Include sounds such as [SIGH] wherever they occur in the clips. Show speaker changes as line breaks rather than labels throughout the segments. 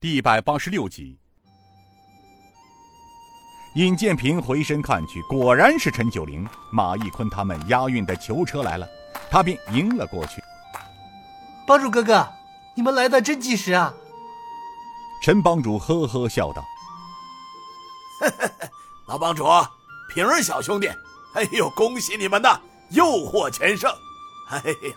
第一百八十六集，尹建平回身看去，果然是陈九龄、马义坤他们押运的囚车来了，他便迎了过去。
帮主哥哥，你们来的真及时啊！
陈帮主呵呵笑道：“
老帮主，平儿小兄弟，哎呦，恭喜你们呐，又获全胜！哎呀，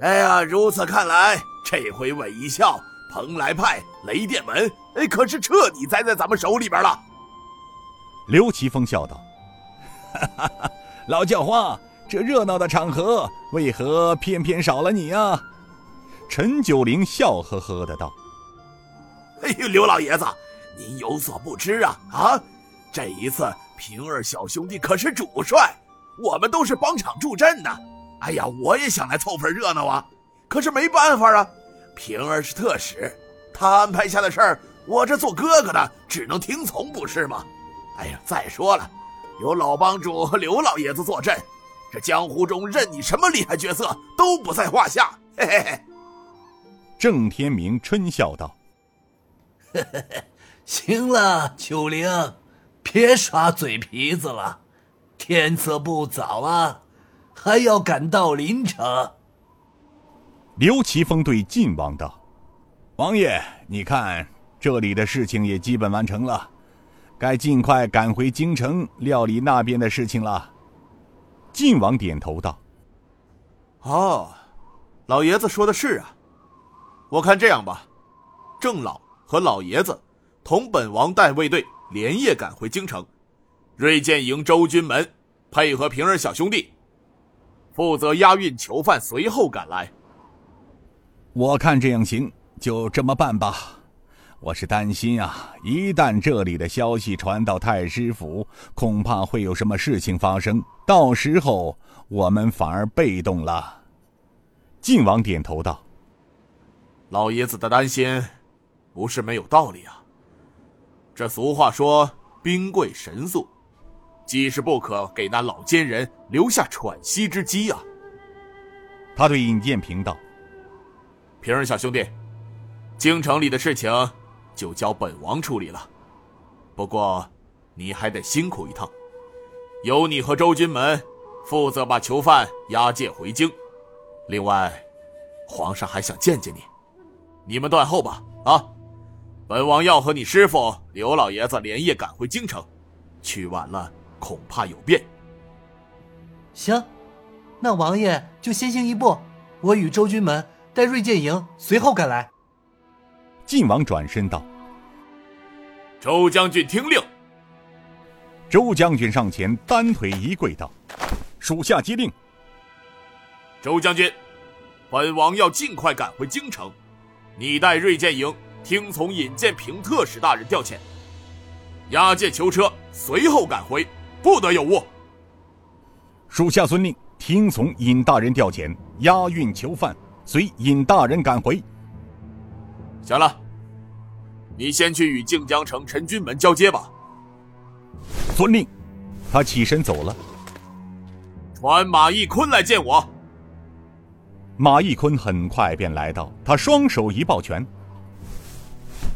哎呀，如此看来，这回韦一笑。”蓬莱派、雷电门，哎，可是彻底栽在咱们手里边了。
刘奇峰笑道：“哈哈哈，老叫花，这热闹的场合，为何偏偏少了你啊？”陈九龄笑呵呵的道：“
哎呦，刘老爷子，您有所不知啊啊！这一次平儿小兄弟可是主帅，我们都是帮场助阵的。哎呀，我也想来凑份热闹啊，可是没办法啊。”平儿是特使，他安排下的事儿，我这做哥哥的只能听从，不是吗？哎呀，再说了，有老帮主和刘老爷子坐镇，这江湖中任你什么厉害角色都不在话下。嘿嘿嘿。
郑天明春笑道：“
嘿嘿嘿，行了，九灵，别耍嘴皮子了，天色不早啊，还要赶到临城。”
刘奇峰对晋王道：“王爷，你看这里的事情也基本完成了，该尽快赶回京城料理那边的事情了。”晋王点头道：“
哦，老爷子说的是啊。我看这样吧，郑老和老爷子同本王带卫队连夜赶回京城，锐剑营周军门配合平儿小兄弟，负责押运囚犯，随后赶来。”
我看这样行，就这么办吧。我是担心啊，一旦这里的消息传到太师府，恐怕会有什么事情发生，到时候我们反而被动了。晋王点头道：“
老爷子的担心，不是没有道理啊。这俗话说，兵贵神速，既是不可给那老奸人留下喘息之机啊。”
他对尹建平道。
平儿小兄弟，京城里的事情就交本王处理了。不过，你还得辛苦一趟，由你和周军门负责把囚犯押解回京。另外，皇上还想见见你，你们断后吧。啊，本王要和你师傅刘老爷子连夜赶回京城，去晚了恐怕有变。
行，那王爷就先行一步，我与周军门。带锐剑营随后赶来。
晋王转身道：“
周将军听令。”
周将军上前单腿一跪道：“属下接令。”
周将军，本王要尽快赶回京城，你带锐剑营听从尹建平特使大人调遣，押解囚车随后赶回，不得有误。
属下遵令，听从尹大人调遣，押运囚犯。随尹大人赶回。
行了，你先去与靖江城陈军门交接吧。
遵令。他起身走了。
传马义坤来见我。
马义坤很快便来到，他双手一抱拳：“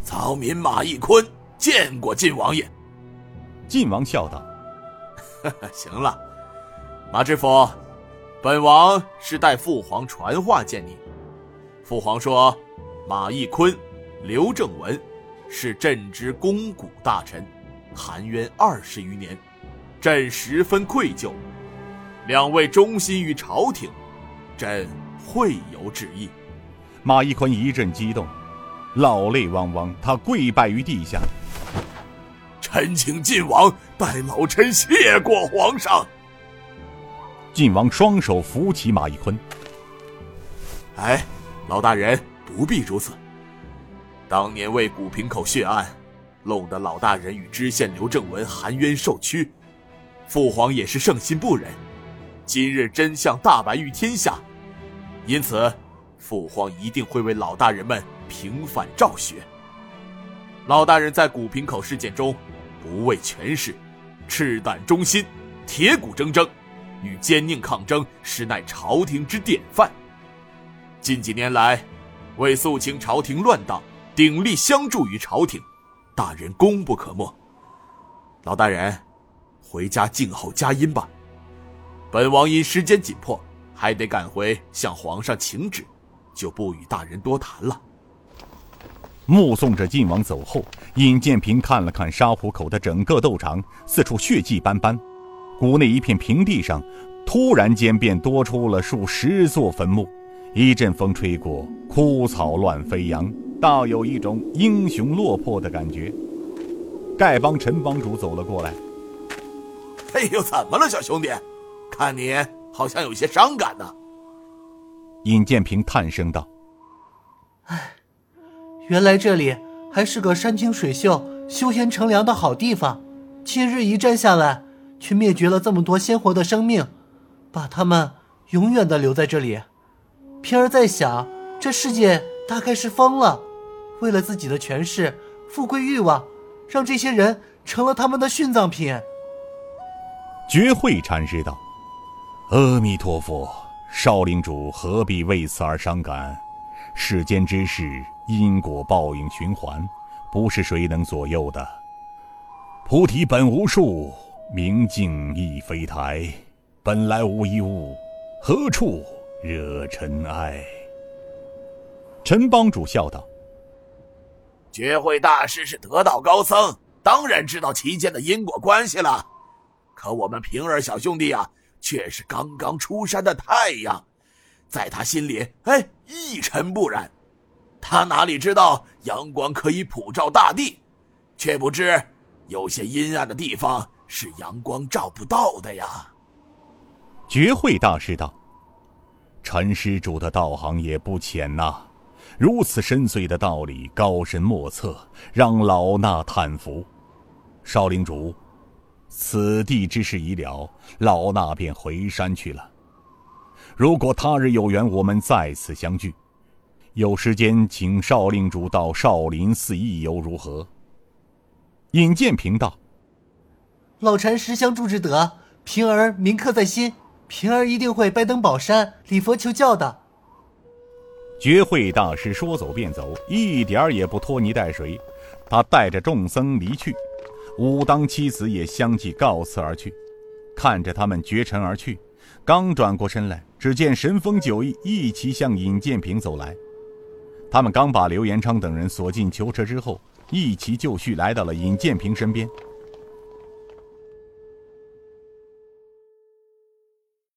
曹民马义坤见过晋王爷。”
晋王笑道：“ [LAUGHS]
行了，马知府。”本王是代父皇传话见你。父皇说，马义坤、刘正文是朕之肱骨大臣，含冤二十余年，朕十分愧疚。两位忠心于朝廷，朕会有旨意。
马义坤一阵激动，老泪汪汪，他跪拜于地下。
臣请晋王代老臣谢过皇上。
晋王双手扶起马义坤。
哎，老大人不必如此。当年为古平口血案，弄得老大人与知县刘正文含冤受屈，父皇也是圣心不忍。今日真相大白于天下，因此父皇一定会为老大人们平反昭雪。老大人在古平口事件中，不畏权势，赤胆忠心，铁骨铮铮。与奸佞抗争，实乃朝廷之典范。近几年来，为肃清朝廷乱党，鼎力相助于朝廷，大人功不可没。老大人，回家静候佳音吧。本王因时间紧迫，还得赶回向皇上请旨，就不与大人多谈了。
目送着晋王走后，尹建平看了看沙湖口的整个斗场，四处血迹斑斑。谷内一片平地上，突然间便多出了数十座坟墓。一阵风吹过，枯草乱飞扬，倒有一种英雄落魄的感觉。丐帮陈帮主走了过来：“
哎呦，怎么了，小兄弟？看你好像有些伤感呢。”
尹建平叹声道：“
哎，原来这里还是个山清水秀、休闲乘凉的好地方，今日一战下来，却灭绝了这么多鲜活的生命，把他们永远的留在这里。”平儿在想，这世界大概是疯了，为了自己的权势、富贵欲望，让这些人成了他们的殉葬品。
觉慧禅师道：“阿弥陀佛，少领主何必为此而伤感？世间之事，因果报应循环，不是谁能左右的。菩提本无树，明镜亦非台，本来无一物，何处？”惹尘埃。陈帮主笑道：“
觉慧大师是得道高僧，当然知道其间的因果关系了。可我们平儿小兄弟啊，却是刚刚出山的太阳，在他心里，哎，一尘不染。他哪里知道阳光可以普照大地，却不知有些阴暗的地方是阳光照不到的呀。”
觉慧大师道。陈施主的道行也不浅呐，如此深邃的道理，高深莫测，让老衲叹服。少领主，此地之事已了，老衲便回山去了。如果他日有缘，我们再次相聚。有时间，请少令主到少林寺一游，如何？尹建平道：“
老禅师相助之德，平儿铭刻在心。”平儿一定会拜登宝山，礼佛求教的。
觉慧大师说走便走，一点儿也不拖泥带水。他带着众僧离去，武当七子也相继告辞而去。看着他们绝尘而去，刚转过身来，只见神风九翼一齐向尹建平走来。他们刚把刘延昌等人锁进囚车之后，一齐就绪来到了尹建平身边。